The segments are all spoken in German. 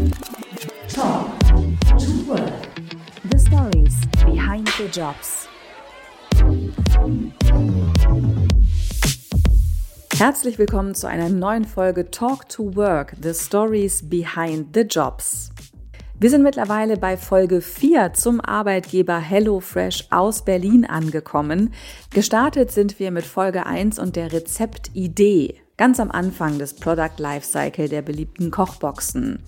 Talk to Work. The stories behind the jobs. Herzlich willkommen zu einer neuen Folge Talk to Work, The Stories Behind the Jobs. Wir sind mittlerweile bei Folge 4 zum Arbeitgeber HelloFresh aus Berlin angekommen. Gestartet sind wir mit Folge 1 und der Rezeptidee, ganz am Anfang des Product Lifecycle der beliebten Kochboxen.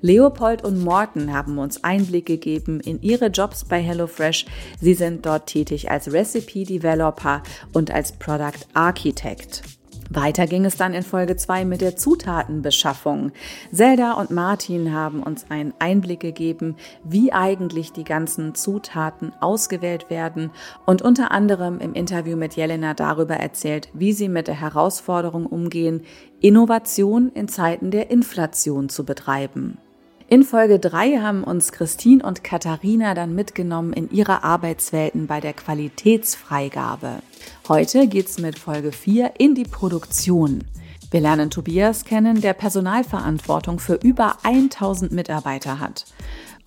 Leopold und Morten haben uns Einblick gegeben in ihre Jobs bei HelloFresh. Sie sind dort tätig als Recipe Developer und als Product Architect. Weiter ging es dann in Folge 2 mit der Zutatenbeschaffung. Zelda und Martin haben uns einen Einblick gegeben, wie eigentlich die ganzen Zutaten ausgewählt werden und unter anderem im Interview mit Jelena darüber erzählt, wie sie mit der Herausforderung umgehen, Innovation in Zeiten der Inflation zu betreiben. In Folge 3 haben uns Christine und Katharina dann mitgenommen in ihre Arbeitswelten bei der Qualitätsfreigabe. Heute geht's mit Folge 4 in die Produktion. Wir lernen Tobias kennen, der Personalverantwortung für über 1000 Mitarbeiter hat.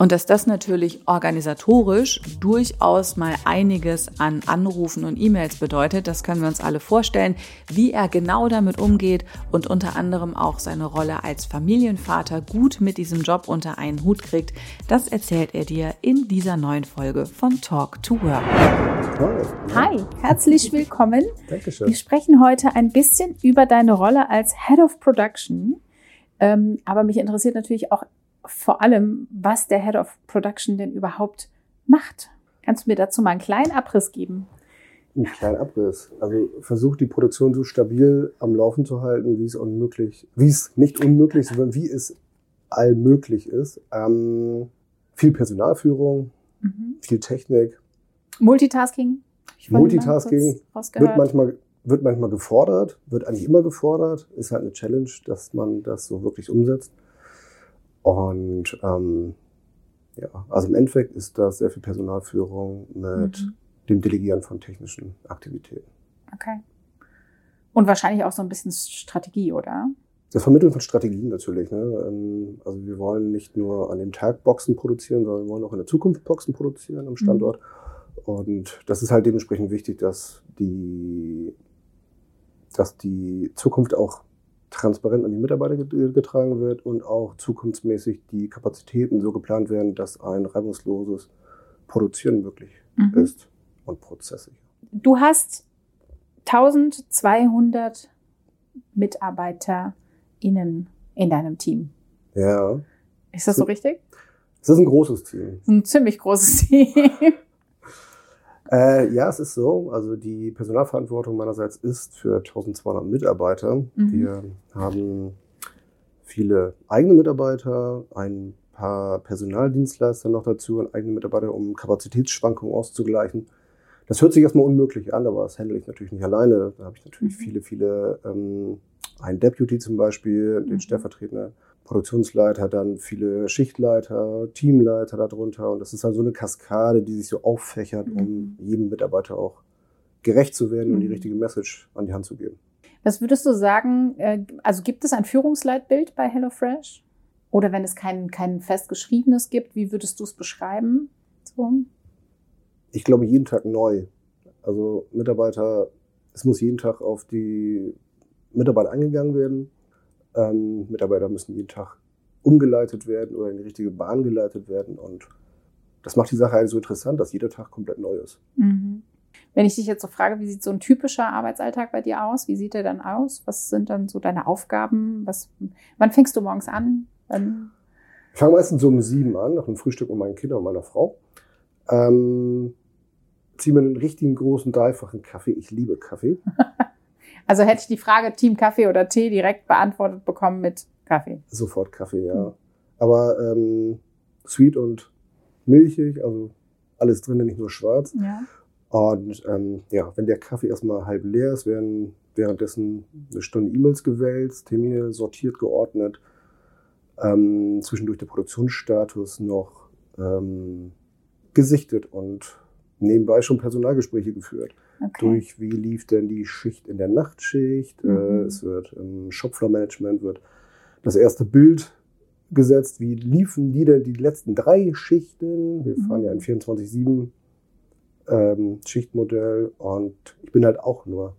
Und dass das natürlich organisatorisch durchaus mal einiges an Anrufen und E-Mails bedeutet, das können wir uns alle vorstellen, wie er genau damit umgeht und unter anderem auch seine Rolle als Familienvater gut mit diesem Job unter einen Hut kriegt, das erzählt er dir in dieser neuen Folge von Talk to Work. Hi, herzlich willkommen. Dankeschön. Wir sprechen heute ein bisschen über deine Rolle als Head of Production. Ähm, aber mich interessiert natürlich auch vor allem, was der Head of Production denn überhaupt macht. Kannst du mir dazu mal einen kleinen Abriss geben? Einen kleinen Abriss. Also versucht die Produktion so stabil am Laufen zu halten, wie es unmöglich, wie es nicht unmöglich, sondern wie es allmöglich ist. Ähm, viel Personalführung, mhm. viel Technik. Multitasking. Multitasking wird manchmal, wird manchmal gefordert, wird eigentlich immer gefordert, ist halt eine Challenge, dass man das so wirklich umsetzt. Und ähm, ja, also im Endeffekt ist das sehr viel Personalführung mit mhm. dem Delegieren von technischen Aktivitäten. Okay. Und wahrscheinlich auch so ein bisschen Strategie, oder? Das Vermitteln von Strategien natürlich. Ne? Ähm, also wir wollen nicht nur an dem Tag Boxen produzieren, sondern wir wollen auch in der Zukunft Boxen produzieren am Standort. Mhm. Und das ist halt dementsprechend wichtig, dass die, dass die Zukunft auch transparent an die Mitarbeiter getragen wird und auch zukunftsmäßig die Kapazitäten so geplant werden, dass ein reibungsloses Produzieren möglich mhm. ist und prozessig. Du hast 1200 MitarbeiterInnen in deinem Team. Ja. Ist das so richtig? Es ist ein großes Team. Ein ziemlich großes Team. Äh, ja, es ist so. Also die Personalverantwortung meinerseits ist für 1200 Mitarbeiter. Mhm. Wir haben viele eigene Mitarbeiter, ein paar Personaldienstleister noch dazu und eigene Mitarbeiter, um Kapazitätsschwankungen auszugleichen. Das hört sich erstmal unmöglich an, aber das handle ich natürlich nicht alleine. Da habe ich natürlich mhm. viele, viele, ähm, ein Deputy zum Beispiel, den mhm. Stellvertreter, Produktionsleiter, dann viele Schichtleiter, Teamleiter darunter. Und das ist halt so eine Kaskade, die sich so auffächert, mhm. um jedem Mitarbeiter auch gerecht zu werden mhm. und die mhm. richtige Message an die Hand zu geben. Was würdest du sagen, äh, also gibt es ein Führungsleitbild bei HelloFresh? Oder wenn es kein, kein festgeschriebenes gibt, wie würdest du es beschreiben? So? Ich glaube, jeden Tag neu. Also Mitarbeiter, es muss jeden Tag auf die Mitarbeiter angegangen werden. Ähm, Mitarbeiter müssen jeden Tag umgeleitet werden oder in die richtige Bahn geleitet werden. Und das macht die Sache halt so interessant, dass jeder Tag komplett neu ist. Mhm. Wenn ich dich jetzt so frage, wie sieht so ein typischer Arbeitsalltag bei dir aus? Wie sieht der dann aus? Was sind dann so deine Aufgaben? Was, wann fängst du morgens an? Wann? Ich fange meistens so um sieben an, nach dem Frühstück mit meinen Kindern und meiner Frau. Ähm, ziehe mir einen richtigen großen, dreifachen Kaffee. Ich liebe Kaffee. Also hätte ich die Frage Team Kaffee oder Tee direkt beantwortet bekommen mit Kaffee. Sofort Kaffee, ja. Mhm. Aber ähm, sweet und milchig, also alles drin, nicht nur schwarz. Ja. Und ähm, ja, wenn der Kaffee erstmal halb leer ist, werden währenddessen eine Stunde E-Mails gewählt, Termine sortiert, geordnet, ähm, zwischendurch der Produktionsstatus noch ähm, gesichtet und nebenbei schon Personalgespräche geführt. Okay. Durch wie lief denn die Schicht in der Nachtschicht? Äh, mhm. es wird im Shopfloor-Management wird das erste Bild gesetzt, wie liefen die denn die letzten drei Schichten. Wir fahren ja ein 24-7 ähm, Schichtmodell und ich bin halt auch nur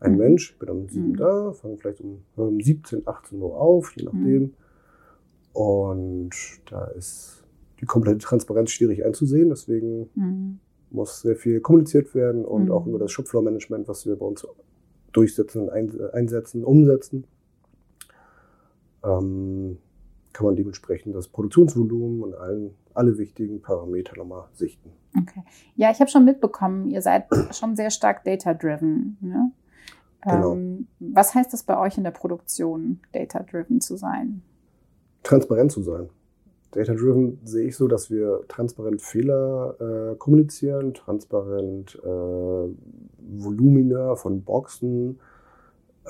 ein mhm. Mensch, bin um 7 mhm. da, fange vielleicht um, um 17, 18 Uhr auf, je nachdem. Mhm. Und da ist die komplette Transparenz schwierig einzusehen, deswegen mhm. Muss sehr viel kommuniziert werden und mhm. auch über das Shopfloor-Management, was wir bei uns durchsetzen einsetzen, umsetzen. Ähm, kann man dementsprechend das Produktionsvolumen und allen, alle wichtigen Parameter nochmal sichten. Okay. Ja, ich habe schon mitbekommen, ihr seid schon sehr stark data-driven. Ne? Genau. Ähm, was heißt das bei euch in der Produktion, data-driven zu sein? Transparent zu sein. Data-driven sehe ich so, dass wir transparent Fehler äh, kommunizieren, transparent äh, Volumina von Boxen,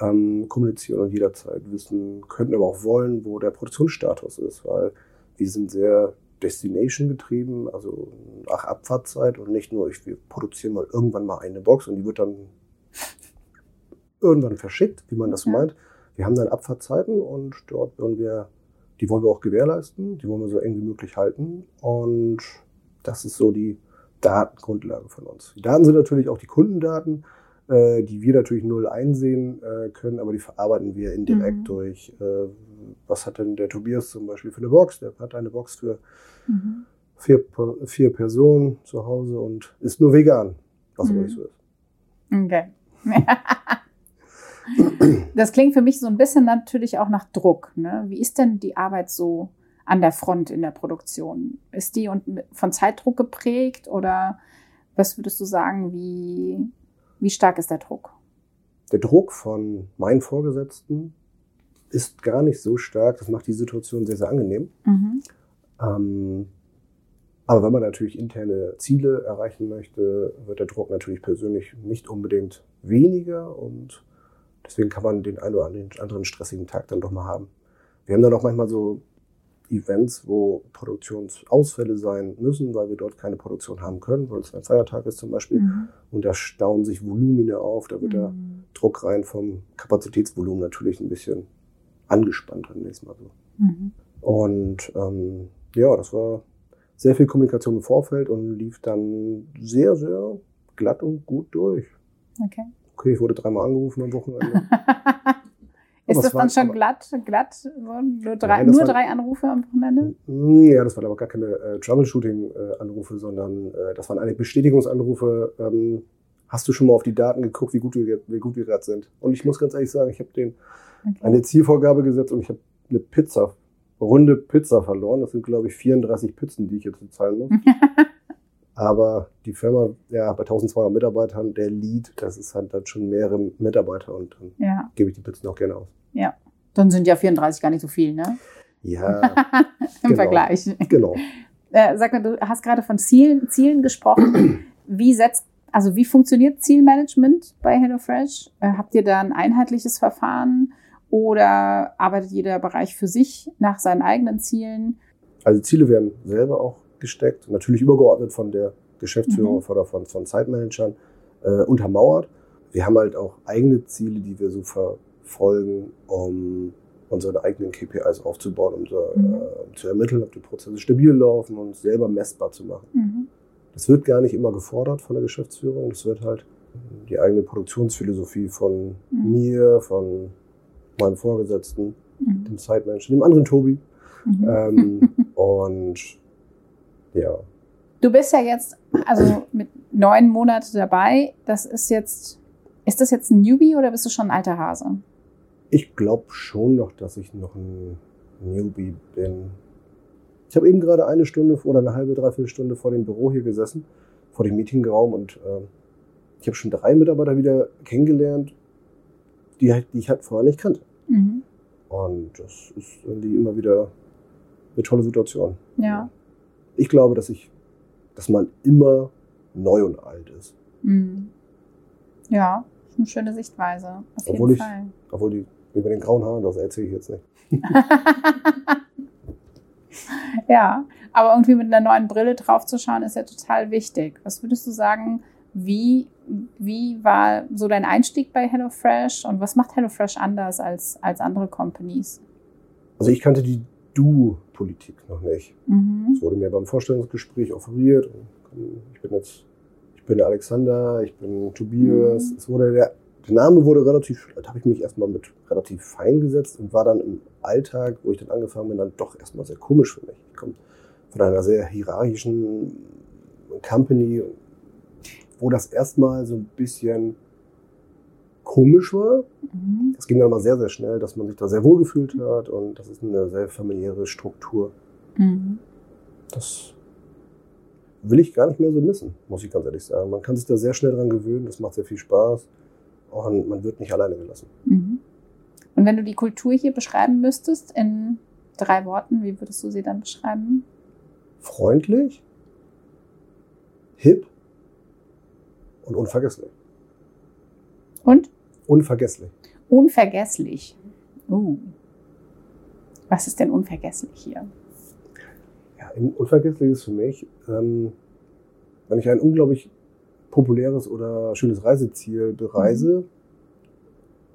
ähm, kommunizieren und jederzeit wissen, könnten aber auch wollen, wo der Produktionsstatus ist, weil wir sind sehr Destination getrieben, also nach Abfahrtzeit und nicht nur, ich, wir produzieren mal irgendwann mal eine Box und die wird dann irgendwann verschickt, wie man das ja. meint. Wir haben dann Abfahrtzeiten und dort wollen wir, die wollen wir auch gewährleisten, die wollen wir so eng wie möglich halten und das ist so die Datengrundlage von uns. Die Daten sind natürlich auch die Kundendaten, äh, die wir natürlich null einsehen äh, können, aber die verarbeiten wir indirekt mhm. durch, äh, was hat denn der Tobias zum Beispiel für eine Box? Der hat eine Box für mhm. vier, vier Personen zu Hause und ist nur vegan, was mhm. aber nicht so ist. Okay. das klingt für mich so ein bisschen natürlich auch nach Druck. Ne? Wie ist denn die Arbeit so an der Front in der Produktion? Ist die von Zeitdruck geprägt oder was würdest du sagen, wie wie stark ist der Druck? Der Druck von meinen Vorgesetzten ist gar nicht so stark. Das macht die Situation sehr, sehr angenehm. Mhm. Ähm, aber wenn man natürlich interne Ziele erreichen möchte, wird der Druck natürlich persönlich nicht unbedingt weniger und deswegen kann man den einen oder anderen stressigen Tag dann doch mal haben. Wir haben dann auch manchmal so Events, wo Produktionsausfälle sein müssen, weil wir dort keine Produktion haben können, weil es ein Feiertag ist zum Beispiel. Mhm. Und da stauen sich Volumine auf, da wird mhm. der Druck rein vom Kapazitätsvolumen natürlich ein bisschen angespannt dann nächstes Mal so. Mhm. Und ähm, ja, das war sehr viel Kommunikation im Vorfeld und lief dann sehr, sehr glatt und gut durch. Okay. Okay, ich wurde dreimal angerufen am Wochenende. Ist das dann schon glatt, glatt? Nur drei, Nein, nur drei Anrufe am Wochenende? Ja, das waren aber gar keine äh, Troubleshooting-Anrufe, sondern äh, das waren eigentlich Bestätigungsanrufe. Ähm, hast du schon mal auf die Daten geguckt, wie gut wir, wie gut wir gerade sind? Und ich muss ganz ehrlich sagen, ich habe den okay. eine Zielvorgabe gesetzt und ich habe eine Pizza, runde Pizza verloren. Das sind, glaube ich, 34 Pizzen, die ich jetzt bezahlen muss. Aber die Firma, ja, bei 1200 Mitarbeitern, der Lead, das ist halt dann schon mehrere Mitarbeiter und dann ja. gebe ich die Pizzen auch gerne aus. Ja, dann sind ja 34 gar nicht so viel, ne? Ja. Im genau. Vergleich. Genau. Äh, sag mal, du hast gerade von Zielen, Zielen gesprochen. Wie setzt, also wie funktioniert Zielmanagement bei HelloFresh? Äh, habt ihr da ein einheitliches Verfahren oder arbeitet jeder Bereich für sich nach seinen eigenen Zielen? Also Ziele werden selber auch gesteckt, natürlich übergeordnet von der Geschäftsführung mhm. oder von, von Zeitmanagern äh, untermauert. Wir haben halt auch eigene Ziele, die wir so verfolgen, um unsere eigenen KPIs aufzubauen, um, so, mhm. äh, um zu ermitteln, ob die Prozesse stabil laufen und selber messbar zu machen. Mhm. Das wird gar nicht immer gefordert von der Geschäftsführung. Das wird halt die eigene Produktionsphilosophie von mhm. mir, von meinem Vorgesetzten, mhm. dem Zeitmanager, dem anderen Tobi. Mhm. Ähm, und ja. Du bist ja jetzt also mit neun Monaten dabei. Das ist jetzt, ist das jetzt ein Newbie oder bist du schon ein alter Hase? Ich glaube schon noch, dass ich noch ein Newbie bin. Ich habe eben gerade eine Stunde oder eine halbe, dreiviertel Stunde vor dem Büro hier gesessen, vor dem Meetingraum und äh, ich habe schon drei Mitarbeiter wieder kennengelernt, die, die ich halt vorher nicht kannte. Mhm. Und das ist irgendwie immer wieder eine tolle Situation. Ja ich glaube, dass ich, dass man immer neu und alt ist. Mhm. Ja, eine schöne Sichtweise. Auf obwohl jeden ich, Fall. Obwohl die, wie bei den grauen Haaren, das erzähle ich jetzt nicht. ja, aber irgendwie mit einer neuen Brille draufzuschauen, ist ja total wichtig. Was würdest du sagen, wie, wie war so dein Einstieg bei HelloFresh und was macht HelloFresh anders als, als andere Companies? Also ich kannte die Du-Politik noch nicht. Mhm. Es wurde mir beim Vorstellungsgespräch offeriert. Ich bin jetzt, ich bin der Alexander, ich bin Tobias. Mhm. Es wurde der, der Name wurde relativ, da habe ich mich erstmal mit relativ fein gesetzt und war dann im Alltag, wo ich dann angefangen bin, dann doch erstmal sehr komisch für mich. Ich komme von einer sehr hierarchischen Company, wo das erstmal so ein bisschen komisch war. Mhm. Es ging dann mal sehr, sehr schnell, dass man sich da sehr wohl gefühlt hat und das ist eine sehr familiäre Struktur. Mhm. Das will ich gar nicht mehr so missen, muss ich ganz ehrlich sagen. Man kann sich da sehr schnell dran gewöhnen, das macht sehr viel Spaß und man wird nicht alleine gelassen. Mhm. Und wenn du die Kultur hier beschreiben müsstest in drei Worten, wie würdest du sie dann beschreiben? Freundlich, hip und unvergesslich. Und Unvergesslich. unvergesslich. Uh. Was ist denn unvergesslich hier? Ja, un- unvergesslich ist für mich, ähm, wenn ich ein unglaublich populäres oder schönes Reiseziel bereise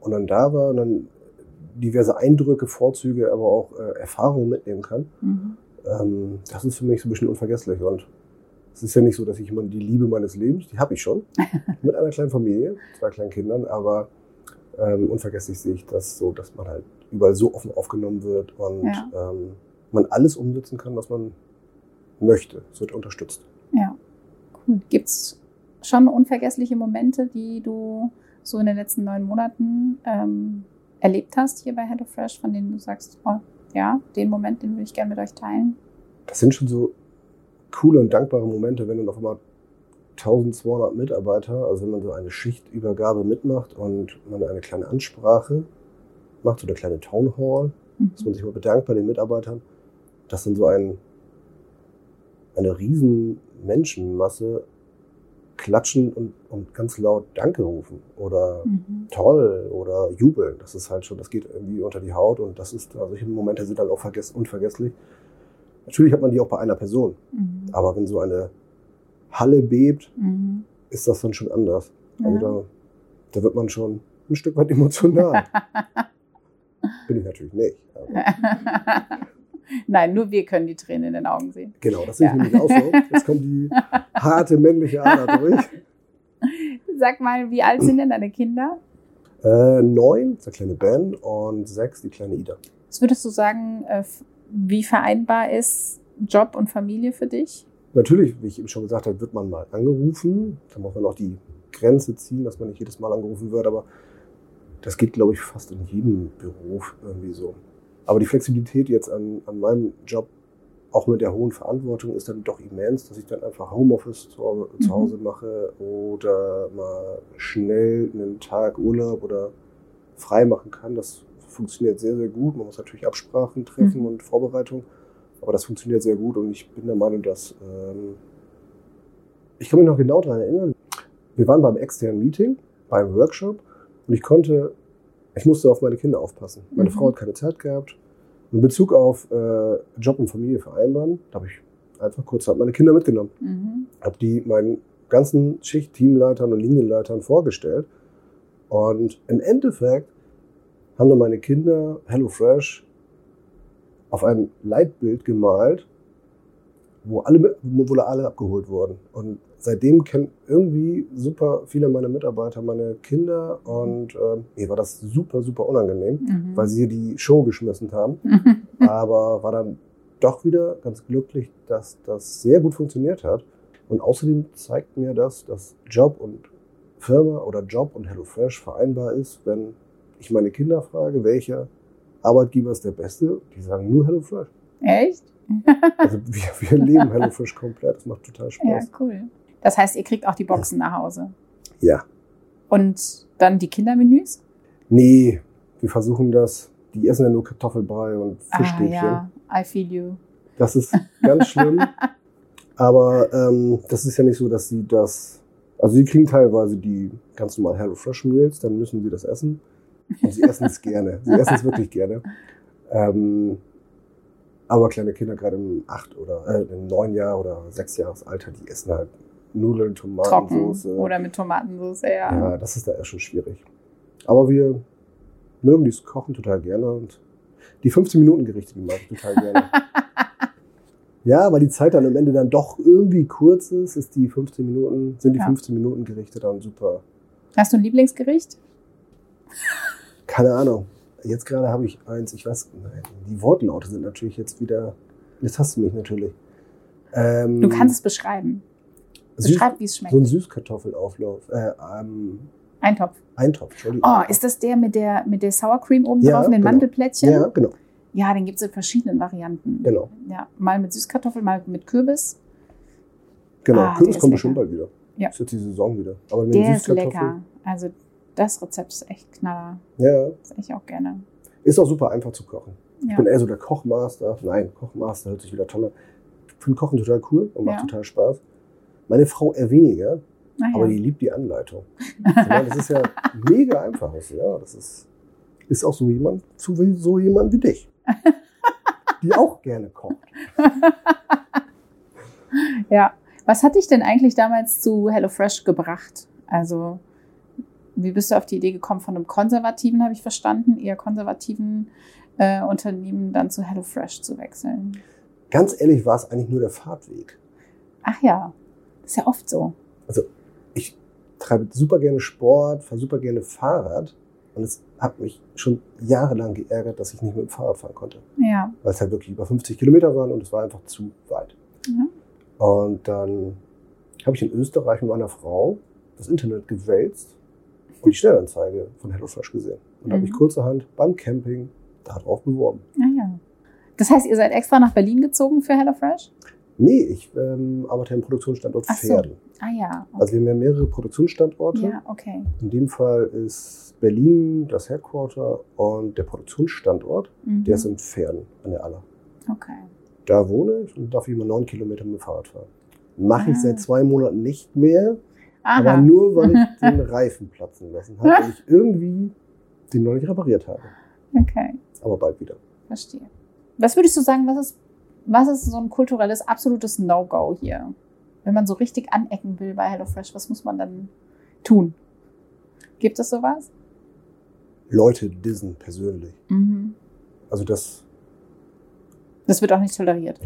und dann da war und dann diverse Eindrücke, Vorzüge, aber auch äh, Erfahrungen mitnehmen kann, Mhm. ähm, das ist für mich so ein bisschen unvergesslich. Und es ist ja nicht so, dass ich immer die Liebe meines Lebens, die habe ich schon, mit einer kleinen Familie, zwei kleinen Kindern, aber ähm, unvergesslich sehe ich das so, dass man halt überall so offen aufgenommen wird und Ja. ähm, man alles umsetzen kann, was man möchte. Es wird unterstützt. Ja, cool. Gibt es schon unvergessliche Momente, die du so in den letzten neun Monaten ähm, erlebt hast hier bei HelloFresh, von denen du sagst, oh, ja, den Moment, den würde ich gerne mit euch teilen? Das sind schon so coole und dankbare Momente, wenn dann auf einmal 1200 Mitarbeiter, also wenn man so eine Schichtübergabe mitmacht und man eine kleine Ansprache macht, so eine kleine Town Hall, Mhm. dass man sich mal bedankt bei den Mitarbeitern, dass dann so ein, eine riesen Menschenmasse klatschen und, und ganz laut Danke rufen oder Mhm. toll oder jubeln. Das ist halt schon, das geht irgendwie unter die Haut und das ist, also solche Momente sind dann auch vergess unvergesslich. Natürlich hat man die auch bei einer Person, Mhm. aber wenn so eine Halle bebt, Mhm. ist das dann schon anders. Also Ja. da, da wird man schon ein Stück weit emotional. Bin ich natürlich nicht. Nein, nur wir können die Tränen in den Augen sehen. genau, das sehe ich Ja. nämlich auch so. Jetzt kommt die harte männliche Ader durch. Sag mal, wie alt sind denn deine Kinder? Äh, neun, der kleine Ben und sechs, die kleine Ida. Was würdest du sagen, äh, wie vereinbar ist Job und Familie für dich? Natürlich, wie ich eben schon gesagt habe, wird man mal angerufen. Da muss man auch die Grenze ziehen, dass man nicht jedes Mal angerufen wird, aber das geht, glaube ich, fast in jedem Beruf irgendwie so. Aber die Flexibilität jetzt an, an meinem Job, auch mit der hohen Verantwortung, ist dann doch immens, dass ich dann einfach Homeoffice zu, Hause- Mhm. zu Hause mache oder mal schnell einen Tag Urlaub oder frei machen kann. Das funktioniert sehr, sehr gut. Man muss natürlich Absprachen treffen Mhm. und Vorbereitung. Aber das funktioniert sehr gut und ich bin der Meinung, dass ähm, ich kann mich noch genau daran erinnern. Wir waren beim externen Meeting, beim Workshop und ich konnte, ich musste auf meine Kinder aufpassen. Meine Mhm. Frau hat keine Zeit gehabt. In Bezug auf äh, Job und Familie vereinbaren, da habe ich einfach kurzerhand meine Kinder mitgenommen. Mhm. Habe die meinen ganzen Schicht-Teamleitern und Linienleitern vorgestellt. Und im Endeffekt haben dann meine Kinder HelloFresh auf ein Leitbild gemalt, wo alle, wo alle abgeholt wurden. Und seitdem kennen irgendwie super viele meiner Mitarbeiter meine Kinder und ähm, mir war das super, super unangenehm, Mhm. weil sie die Show geschmissen haben. Aber war dann doch wieder ganz glücklich, dass das sehr gut funktioniert hat. Und außerdem zeigt mir das, dass Job und Firma oder Job und HelloFresh vereinbar ist, wenn ich meine Kinder frage, welcher Arbeitgeber ist der beste, die sagen nur HelloFresh. Echt? Also wir, wir leben HelloFresh komplett, das macht total Ja, Spaß. cool. Das heißt, ihr kriegt auch die Boxen nach Hause. Ja. Und dann die Kindermenüs? Nee, wir versuchen das, die essen ja nur Kartoffelbrei und Ah, Fischstäbchen. ja, I feel you. Das ist ganz schlimm. Aber ähm, das ist ja nicht so, dass sie das. Also sie kriegen teilweise die ganz normalen HelloFresh Meals, dann müssen sie das essen. Und sie essen es gerne. Sie essen es wirklich gerne. Ähm, aber kleine Kinder, gerade im acht oder äh, im neun Jahr oder sechs Jahresalter, die essen halt Nudeln, Trocken Tomatensauce. oder mit Tomatensauce, ja. Ja, das ist da eher schon schwierig. Aber wir mögen dieses Kochen total gerne und Die 15 Minuten Gerichte, die mag ich total gerne. ja, weil die Zeit dann am Ende dann doch irgendwie kurz ist, ist die 15 Minuten, sind die Ja. 15 Minuten Gerichte dann super. Hast du ein Lieblingsgericht? Keine Ahnung. Jetzt gerade habe ich eins, ich weiß, nein, die Wortlaute sind natürlich jetzt wieder, jetzt hast du mich natürlich. Ähm, Du kannst es beschreiben. süß, Beschreib, wie es schmeckt. so ein Süßkartoffelauflauf, äh, ähm, Eintopf. Eintopf, Entschuldigung. Oh, ist das der mit der, mit der Sour Cream oben Ja, drauf, den genau. Mandelplättchen? Ja, genau, Ja, den gibt es in verschiedenen Varianten. genau, Ja, mal mit Süßkartoffel, mal mit Kürbis. genau. Ah, Kürbis kommt bestimmt bald wieder. Ja. Ist jetzt die Saison wieder. Aber mit Der ist lecker. Also das Rezept ist echt knaller. Ja, Das esse ich auch gerne. ist auch super einfach zu kochen. Ich Ja. bin eher so der Kochmaster. Nein, Kochmaster hört sich wieder toller. Ich finde Kochen total cool und macht Ja. total Spaß. Meine Frau eher weniger, Ah, aber ja. die liebt die Anleitung. Ich das ist ja mega einfach. Ja, das ist, ist auch so jemand, wie, so jemand wie dich. Die auch gerne kocht. ja. Was hat dich denn eigentlich damals zu HelloFresh gebracht? Also, wie bist du auf die Idee gekommen, von einem konservativen, habe ich verstanden, eher konservativen äh, Unternehmen dann zu HelloFresh zu wechseln? Ganz ehrlich war es eigentlich nur der Fahrtweg. Ach ja, ist ja oft so. Ich treibe super gerne Sport, fahre super gerne Fahrrad. Und es hat mich schon jahrelang geärgert, dass ich nicht mit dem Fahrrad fahren konnte. Ja. weil es halt wirklich über 50 Kilometer waren und es war einfach zu weit. Mhm. Und dann habe ich in Österreich mit meiner Frau das Internet gewälzt und die Stellenanzeige von HelloFresh gesehen. Und habe Mhm. mich kurzerhand beim Camping darauf beworben. Ah ja. Das heißt, ihr seid extra nach Berlin gezogen für HelloFresh? Nee, ich ähm, arbeite im Produktionsstandort Ach so. Pferden. Ah ja. Okay. Also wir haben ja mehrere Produktionsstandorte. ja, okay. In dem Fall ist Berlin das Headquarter und der Produktionsstandort, Mhm. der ist in Pferden an der Aller. Okay. Da wohne ich und darf immer neun Kilometer mit dem Fahrrad fahren. Mache ich Ah. seit zwei Monaten nicht mehr, aber Aha. nur weil ich den Reifen platzen lassen habe und ich irgendwie den noch nicht repariert habe. Okay, Aber bald wieder. verstehe. Was würdest du sagen, was ist, was ist so ein kulturelles, absolutes No-Go hier? Wenn man so richtig anecken will bei HelloFresh, was muss man dann tun? Gibt es sowas? Leute dissen persönlich. Mhm. Also das, Das wird auch nicht toleriert.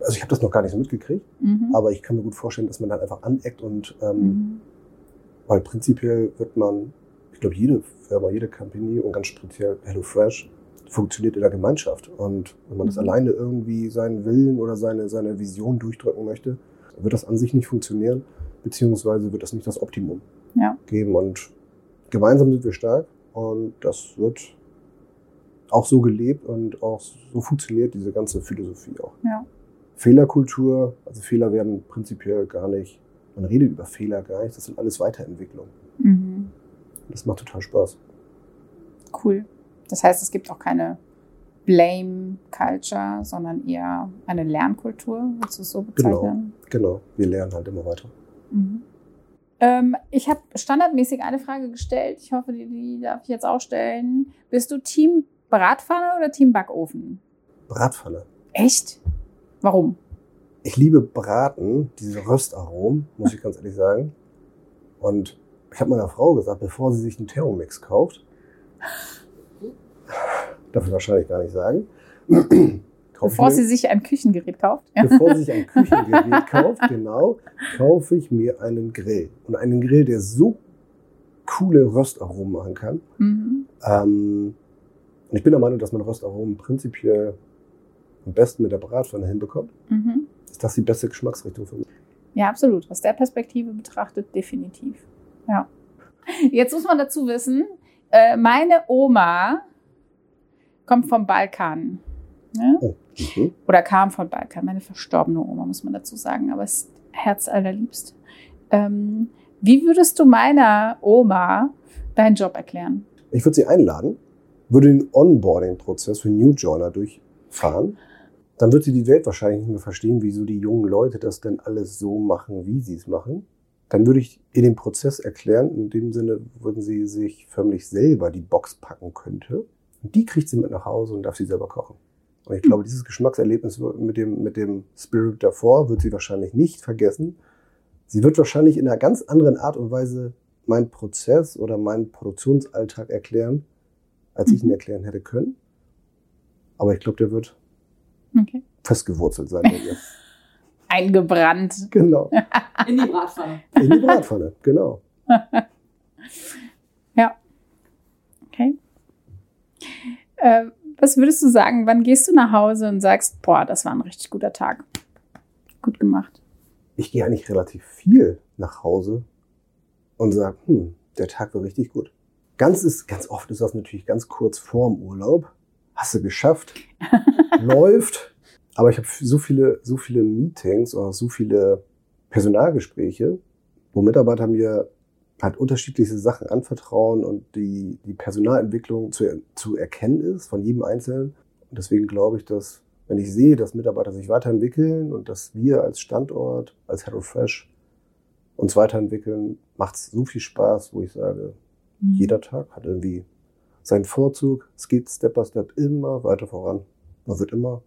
Also ich habe das noch gar nicht so mitgekriegt, Mhm. aber ich kann mir gut vorstellen, dass man dann einfach aneckt und ähm, Mhm. weil prinzipiell wird man, ich glaube, jede Firma, jede Company und ganz speziell HelloFresh funktioniert in der Gemeinschaft. Und wenn man das Mhm. alleine irgendwie seinen Willen oder seine, seine Vision durchdrücken möchte, wird das an sich nicht funktionieren, beziehungsweise wird das nicht das Optimum Ja. geben. Und gemeinsam sind wir stark und das wird auch so gelebt und auch so funktioniert diese ganze Philosophie auch. Ja. Fehlerkultur, also Fehler werden prinzipiell gar nicht, man redet über Fehler gar nicht, das sind alles Weiterentwicklungen. Mhm. Das macht total Spaß. Cool. Das heißt, es gibt auch keine Blame Culture, sondern eher eine Lernkultur, würdest du es so bezeichnen? Genau, wir lernen halt immer weiter. Mhm. Ähm, ich habe standardmäßig eine Frage gestellt. Ich hoffe, die, die darf ich jetzt auch stellen. Bist du Team Bratpfanne oder Team Backofen? Bratpfanne. Echt? Warum? Ich liebe Braten, diese Röstaromen, muss ich ganz ehrlich sagen. Und ich habe meiner Frau gesagt, bevor sie sich einen Thermomix kauft, darf ich wahrscheinlich gar nicht sagen, Bevor mir- sie sich ein Küchengerät kauft? bevor sie sich ein Küchengerät kauft, genau, kaufe ich mir einen Grill. Und einen Grill, der so coole Röstaromen machen kann. Mhm. Ähm, und ich bin der Meinung, dass man Röstaromen prinzipiell am besten mit der Bratpfanne hinbekommt. Mhm. Ist das die beste Geschmacksrichtung für mich? Ja, absolut. Aus der Perspektive betrachtet, definitiv. Ja. Jetzt muss man dazu wissen, äh, meine Oma kommt vom Balkan. Ne? Oh. Mhm. Oder kam vom Balkan. Meine verstorbene Oma, muss man dazu sagen, aber ist Herz allerliebst. Ähm, wie würdest du meiner Oma deinen Job erklären? Ich würde sie einladen, würde den Onboarding-Prozess für New Joiner durchfahren. Dann wird sie die Welt wahrscheinlich nicht mehr verstehen, wieso die jungen Leute das denn alles so machen, wie sie es machen. Dann würde ich ihr den Prozess erklären, in dem Sinne, würden sie sich förmlich selber die Box packen könnte. Und die kriegt sie mit nach Hause und darf sie selber kochen. Und ich glaube, dieses Geschmackserlebnis mit dem, mit dem Spirit davor wird sie wahrscheinlich nicht vergessen. Sie wird wahrscheinlich in einer ganz anderen Art und Weise meinen Prozess oder meinen Produktionsalltag erklären, als ich ihn mhm. erklären hätte können. Aber ich glaube, der wird okay. festgewurzelt sein bei mir. Eingebrannt. Genau. In die Bratpfanne. In die Bratpfanne, genau. ja. Okay. Äh, was würdest du sagen, wann gehst du nach Hause und sagst, boah, das war ein richtig guter Tag? Gut gemacht. Ich gehe eigentlich relativ viel nach Hause und sage, hm, der Tag war richtig gut. Ganz, ist, ganz oft ist das natürlich ganz kurz vorm Urlaub. Hast du geschafft, läuft. Aber ich habe so viele, so viele Meetings oder so viele Personalgespräche, wo Mitarbeiter mir halt unterschiedliche Sachen anvertrauen und die, die Personalentwicklung zu, zu erkennen ist von jedem Einzelnen. Und deswegen glaube ich, dass wenn ich sehe, dass Mitarbeiter sich weiterentwickeln und dass wir als Standort, als HelloFresh uns weiterentwickeln, macht es so viel Spaß, wo ich sage, mhm. jeder Tag hat irgendwie seinen Vorzug. Es geht Step by Step immer weiter voran. Man wird immer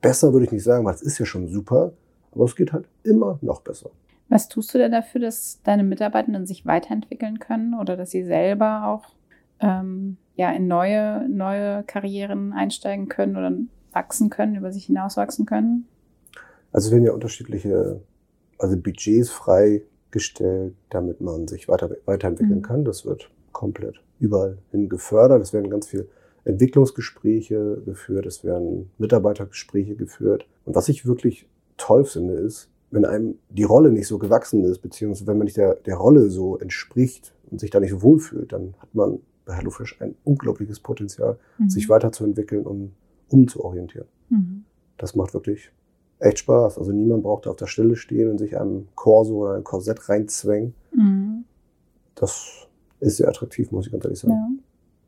besser, würde ich nicht sagen, weil es ist ja schon super, aber es geht halt immer noch besser. Was tust du denn dafür, dass deine Mitarbeitenden sich weiterentwickeln können oder dass sie selber auch ähm, ja, in neue, neue Karrieren einsteigen können oder wachsen können, über sich hinauswachsen können? Also werden ja unterschiedliche, also Budgets freigestellt, damit man sich weiter, weiterentwickeln mhm. kann. Das wird komplett überall hin gefördert. Es werden ganz viel Entwicklungsgespräche geführt, es werden Mitarbeitergespräche geführt. Und was ich wirklich toll finde, ist, wenn einem die Rolle nicht so gewachsen ist, beziehungsweise wenn man nicht der, der Rolle so entspricht und sich da nicht wohlfühlt, dann hat man bei HelloFresh ein unglaubliches Potenzial, mhm. sich weiterzuentwickeln und umzuorientieren. Mhm. Das macht wirklich echt Spaß. Also niemand braucht auf der Stelle stehen und sich einem Korso oder ein Korsett reinzwängen. Mhm. Das ist sehr attraktiv, muss ich ganz ehrlich sagen. Ja.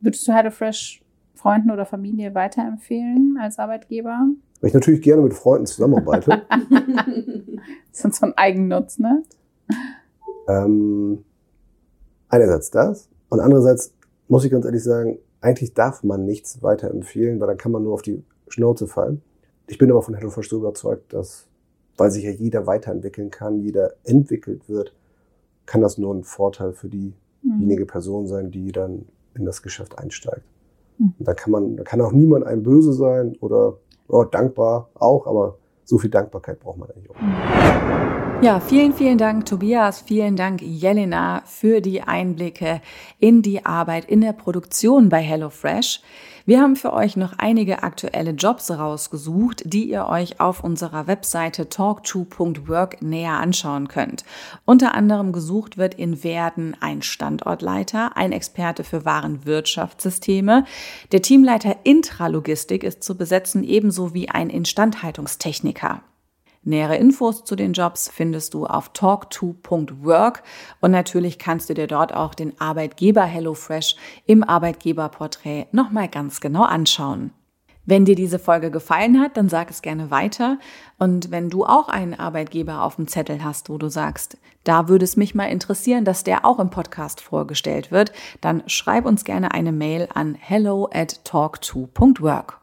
Würdest du HelloFresh Freunden oder Familie weiterempfehlen als Arbeitgeber? Weil ich natürlich gerne mit Freunden zusammenarbeite. das ist so ein Eigennutz, ne? Ähm, einerseits das und andererseits muss ich ganz ehrlich sagen, eigentlich darf man nichts weiterempfehlen, weil dann kann man nur auf die Schnauze fallen. Ich bin aber von HelloFresh so überzeugt, dass, weil sich ja jeder weiterentwickeln kann, jeder entwickelt wird, kann das nur ein Vorteil für mhm. Diejenige Person sein, die dann in das Geschäft einsteigt. Mhm. Da kann man, da kann auch niemand einem böse sein oder oh, dankbar auch, aber so viel Dankbarkeit braucht man eigentlich auch. Ja, vielen, vielen Dank, Tobias. Vielen Dank, Jelena, für die Einblicke in die Arbeit in der Produktion bei HelloFresh. Wir haben für euch noch einige aktuelle Jobs rausgesucht, die ihr euch auf unserer Webseite talk2.work näher anschauen könnt. Unter anderem gesucht wird in Werden ein Standortleiter, ein Experte für Warenwirtschaftssysteme. Der Teamleiter Intralogistik ist zu besetzen, ebenso wie ein Instandhaltungstechniker. Nähere Infos zu den Jobs findest du auf talk2.work und natürlich kannst du dir dort auch den Arbeitgeber HelloFresh im Arbeitgeberporträt nochmal ganz genau anschauen. Wenn dir diese Folge gefallen hat, dann sag es gerne weiter. Und wenn du auch einen Arbeitgeber auf dem Zettel hast, wo du sagst, da würde es mich mal interessieren, dass der auch im Podcast vorgestellt wird, dann schreib uns gerne eine Mail an hello at talk2.work.